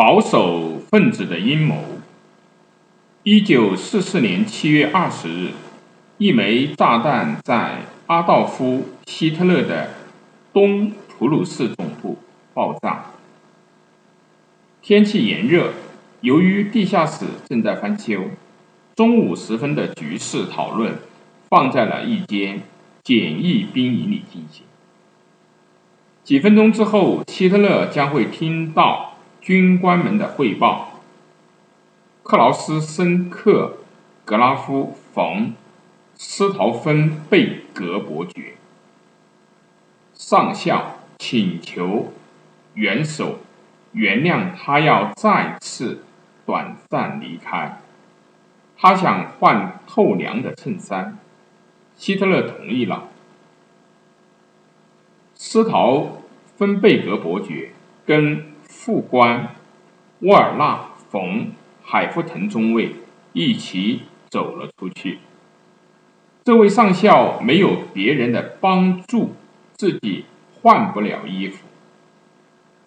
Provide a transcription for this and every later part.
保守分子的阴谋。一九四四年七月二十日，一枚炸弹在阿道夫·希特勒的东普鲁士总部爆炸。天气炎热，由于地下室正在翻修，中午时分的局势讨论放在了一间简易兵营里进行。几分钟之后，希特勒将会听到军官们的汇报。克劳斯申克格拉夫冯斯陶芬贝格伯爵上校请求元首原谅他，要再次短暂离开。他想换透凉的衬衫。希特勒同意了。斯陶芬贝格伯爵跟副官沃尔纳·冯·海夫腾中尉一起走了出去。这位上校没有别人的帮助，自己换不了衣服，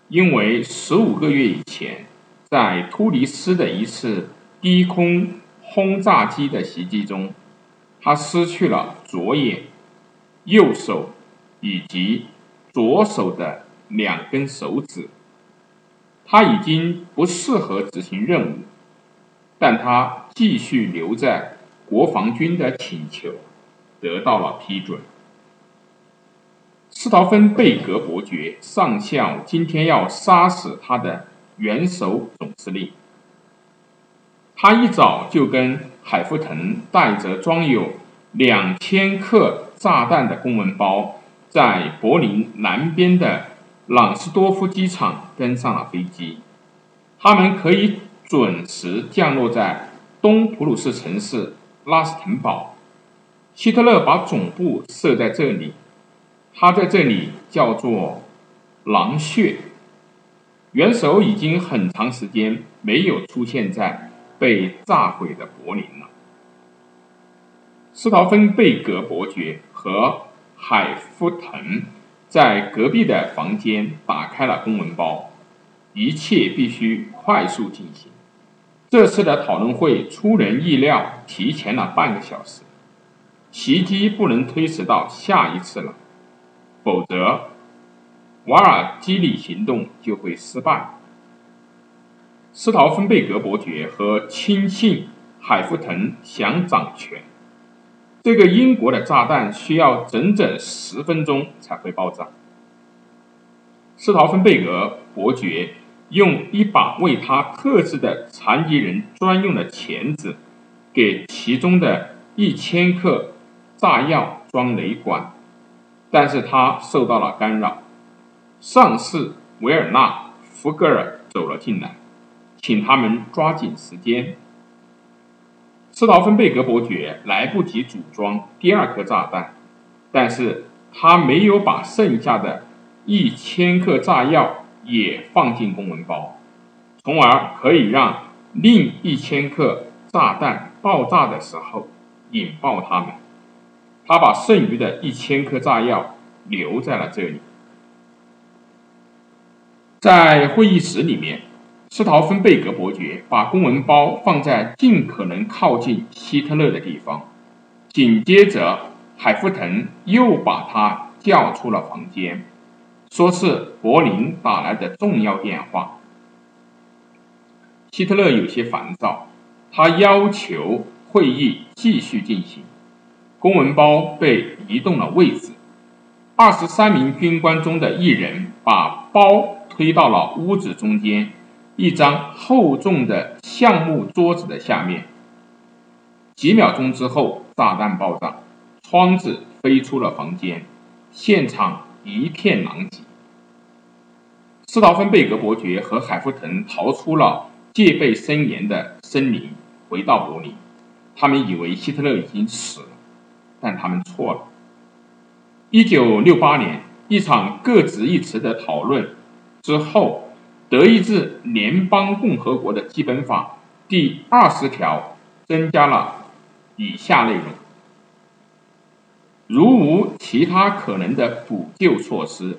因为十五个月以前，在突尼斯的一次低空轰炸机的袭击中，他失去了左眼、右手以及。左手的两根手指，他已经不适合执行任务，但他继续留在国防军的请求得到了批准。斯陶芬贝格伯爵上校今天要杀死他的元首总司令。他一早就跟海夫腾带着装有两千克炸弹的公文包。在柏林南边的朗斯多夫机场登上了飞机，他们可以准时降落在东普鲁士城市拉斯滕堡。希特勒把总部设在这里，他在这里叫做狼穴。元首已经很长时间没有出现在被炸毁的柏林了。斯陶芬贝格伯爵和。海夫腾在隔壁的房间打开了公文包，一切必须快速进行。这次的讨论会出人意料，提前了半个小时。袭击不能推迟到下一次了，否则瓦尔基里行动就会失败。斯陶芬贝格伯爵和亲信海夫腾想掌权。这个英国的炸弹需要整整十分钟才会爆炸。斯陶芬贝格伯爵用一把为他特制的残疾人专用的钳子，给其中的一千克炸药装雷管，但是他受到了干扰。上士维尔纳·福格尔走了进来，请他们抓紧时间。斯陶芬贝格伯爵来不及组装第二颗炸弹，但是他没有把剩下的一千克炸药也放进公文包，从而可以让另一千克炸弹爆炸的时候引爆它们。他把剩余的一千颗炸药留在了这里，在会议室里面。斯陶芬贝格伯爵把公文包放在尽可能靠近希特勒的地方。紧接着，海夫腾又把他叫出了房间，说是柏林打来的重要电话。希特勒有些烦躁，他要求会议继续进行。公文包被移动了位置，二十三名军官中的一人把包推到了屋子中间。一张厚重的橡木桌子的下面。几秒钟之后，炸弹爆炸，窗子飞出了房间，现场一片狼藉。斯陶芬贝格伯爵和海夫腾逃出了戒备森严的森林，回到柏林。他们以为希特勒已经死了，但他们错了。一九六八年，一场各执一词的讨论之后。德意志联邦共和国的基本法第二十条增加了以下内容：如无其他可能的补救措施，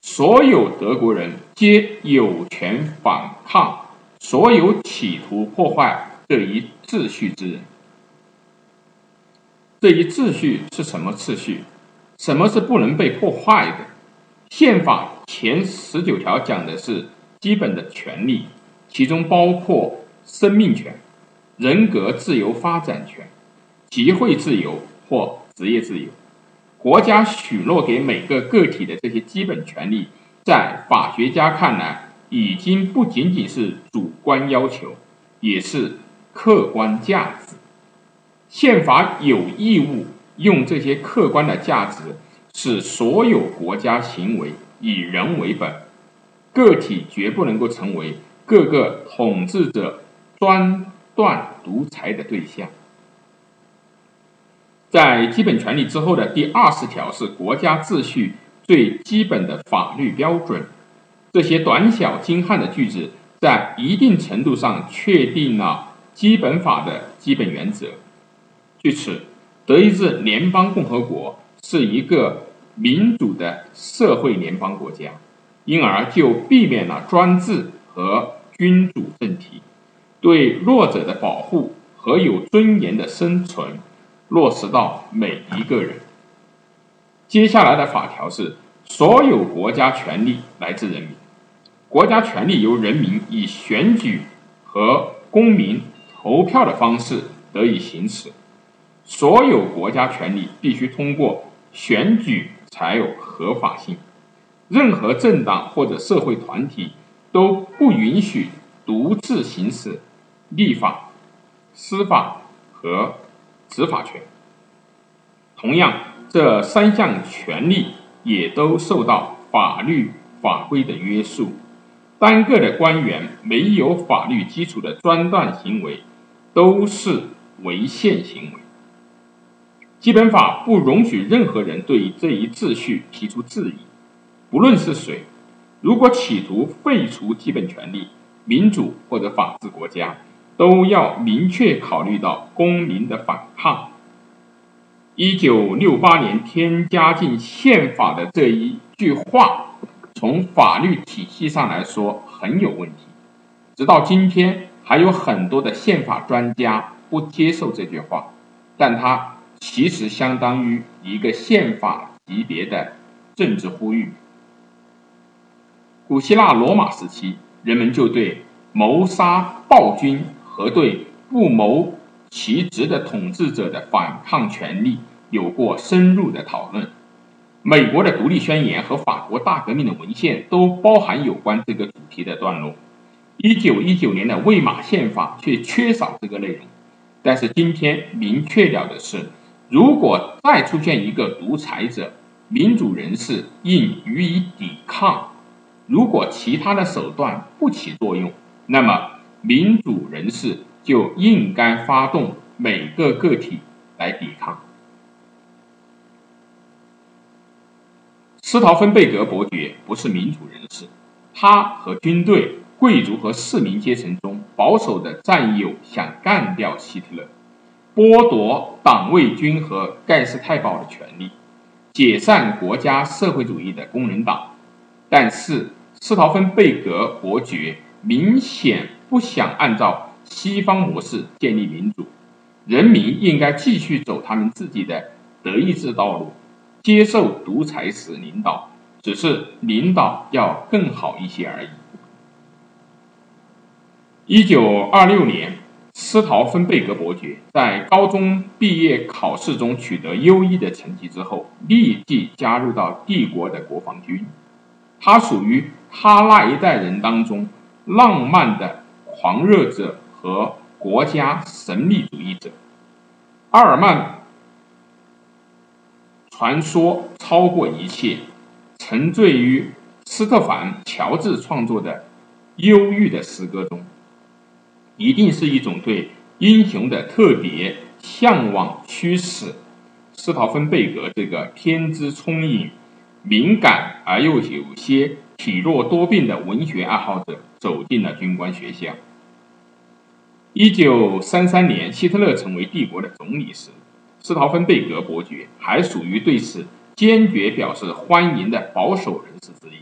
所有德国人皆有权反抗所有企图破坏这一秩序之人。这一秩序是什么秩序？什么是不能被破坏的？宪法前十九条讲的是基本的权利，其中包括生命权、人格自由发展权、集会自由或职业自由。国家许诺给每个个体的这些基本权利，在法学家看来，已经不仅仅是主观要求，也是客观价值。宪法有义务用这些客观的价值，使所有国家行为以人为本，个体绝不能够成为各个统治者专断独裁的对象。在基本权利之后的第二十条是国家秩序最基本的法律标准。这些短小精悍的句子，在一定程度上确定了基本法的基本原则。据此，德意志联邦共和国是一个民主的社会联邦国家，因而就避免了专制和君主政体，对弱者的保护和有尊严的生存落实到每一个人。接下来的法条是：所有国家权力来自人民，国家权力由人民以选举和公民投票的方式得以行使。所有国家权力必须通过选举才有合法性，任何政党或者社会团体都不允许独自行使立法、司法和执法权。同样，这三项权利也都受到法律法规的约束。单个的官员没有法律基础的专断行为，都是违宪行为。基本法不容许任何人对这一秩序提出质疑，不论是谁。如果企图废除基本权利，民主或者法治国家都要明确考虑到公民的反抗。一九六八年添加进宪法的这一句话，从法律体系上来说很有问题。直到今天，还有很多的宪法专家不接受这句话，但它。其实相当于一个宪法级别的政治呼吁。古希腊罗马时期，人们就对谋杀暴君和对不谋其职的统治者的反抗权利有过深入的讨论。美国的独立宣言和法国大革命的文献都包含有关这个主题的段落。一九一九年的魏玛宪法却缺少这个内容。但是今天明确了的是。如果再出现一个独裁者，民主人士应予以抵抗。如果其他的手段不起作用，那么民主人士就应该发动每个个体来抵抗。斯陶芬贝格伯爵不是民主人士，他和军队、贵族和市民阶层中保守的战友想干掉希特勒。剥夺党卫军和盖世太保的权利，解散国家社会主义的工人党，但是斯陶芬贝格伯爵明显不想按照西方模式建立民主，人民应该继续走他们自己的德意志道路，接受独裁式领导，只是领导要更好一些而已。一九二六年。斯陶芬贝格伯爵在高中毕业考试中取得优异的成绩之后，立即加入到帝国的国防军。他属于他那一代人当中浪漫的狂热者和国家神秘主义者。阿尔曼传说超过一切，沉醉于斯特凡乔治创作的忧郁的诗歌中。一定是一种对英雄的特别向往驱使斯陶芬贝格这个天资聪颖、敏感而又有些体弱多病的文学爱好者走进了军官学校。一九三三年，希特勒成为帝国的总理时，斯陶芬贝格伯爵还属于对此坚决表示欢迎的保守人士之一。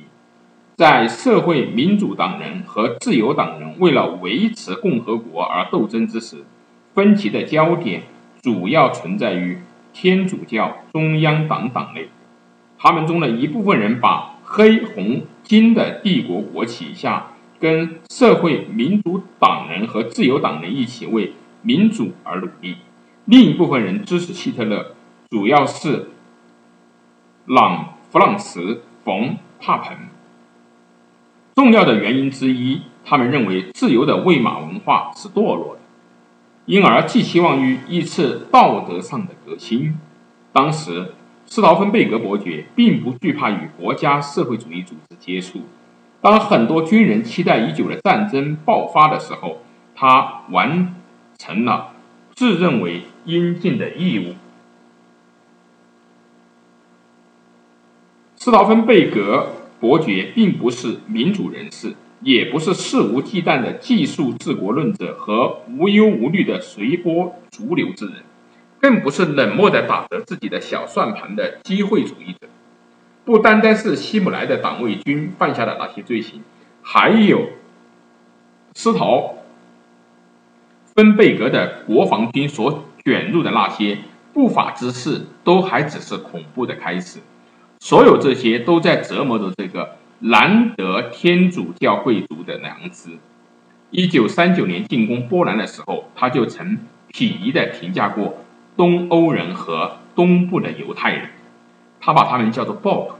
在社会民主党人和自由党人为了维持共和国而斗争之时，分歧的焦点主要存在于天主教中央党党内。他们中的一部分人把黑红金的帝国国旗下，跟社会民主党人和自由党人一起为民主而努力；另一部分人支持希特勒，主要是朗弗朗茨·冯·帕彭。重要的原因之一，他们认为自由的魏玛文化是堕落的，因而寄希望于一次道德上的革新。当时，斯陶芬贝格伯爵并不惧怕与国家社会主义组织接触。当很多军人期待已久的战争爆发的时候，他完成了自认为应尽的义务。斯陶芬贝格。伯爵并不是民主人士，也不是肆无忌惮的技术治国论者和无忧无虑的随波逐流之人，更不是冷漠的打着自己的小算盘的机会主义者。不单单是希姆莱的党卫军犯下的那些罪行，还有斯陶芬贝格的国防军所卷入的那些不法之事，都还只是恐怖的开始。所有这些都在折磨着这个难得天主教贵族的良知。一九三九年进攻波兰的时候，他就曾鄙夷地评价过东欧人和东部的犹太人，他把他们叫做暴徒。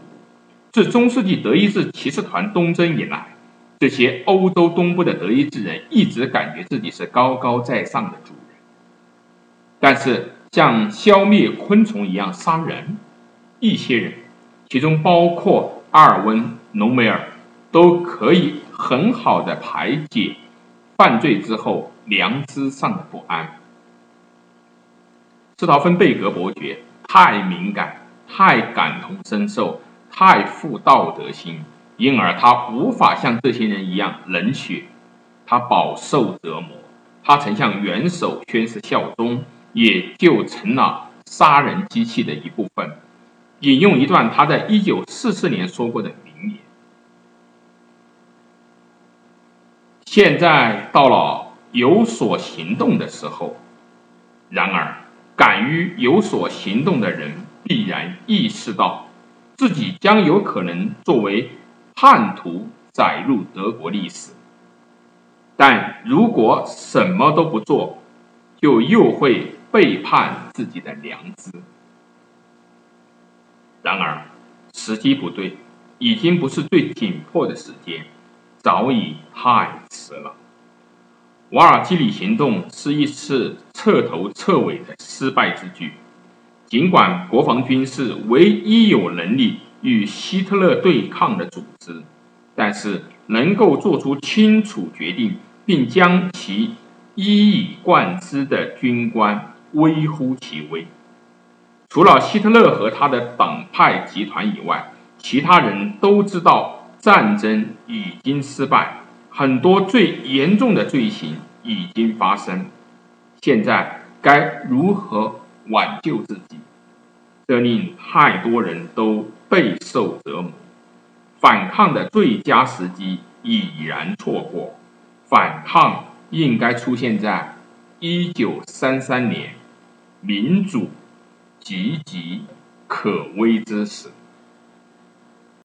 自中世纪德意志骑士团东征以来，这些欧洲东部的德意志人一直感觉自己是高高在上的主人，但是像消灭昆虫一样杀人，一些人。其中包括阿尔温·隆美尔，都可以很好的排解犯罪之后良知上的不安。斯陶芬贝格伯爵太敏感，太感同身受，太富道德心，因而他无法像这些人一样冷血。他饱受折磨，他曾向元首宣誓效忠，也就成了杀人机器的一部分。引用一段他在一九四四年说过的名言：“现在到了有所行动的时候，然而敢于有所行动的人必然意识到，自己将有可能作为叛徒载入德国历史。但如果什么都不做，就又会背叛自己的良知。”然而，时机不对，已经不是最紧迫的时间，早已太迟了。瓦尔基里行动是一次彻头彻尾的失败之举。尽管国防军是唯一有能力与希特勒对抗的组织，但是能够做出清楚决定并将其一以贯之的军官微乎其微。除了希特勒和他的党派集团以外，其他人都知道战争已经失败，很多最严重的罪行已经发生。现在该如何挽救自己？这令太多人都备受折磨。反抗的最佳时机已然错过。反抗应该出现在一九三三年，民主。岌岌可危之时。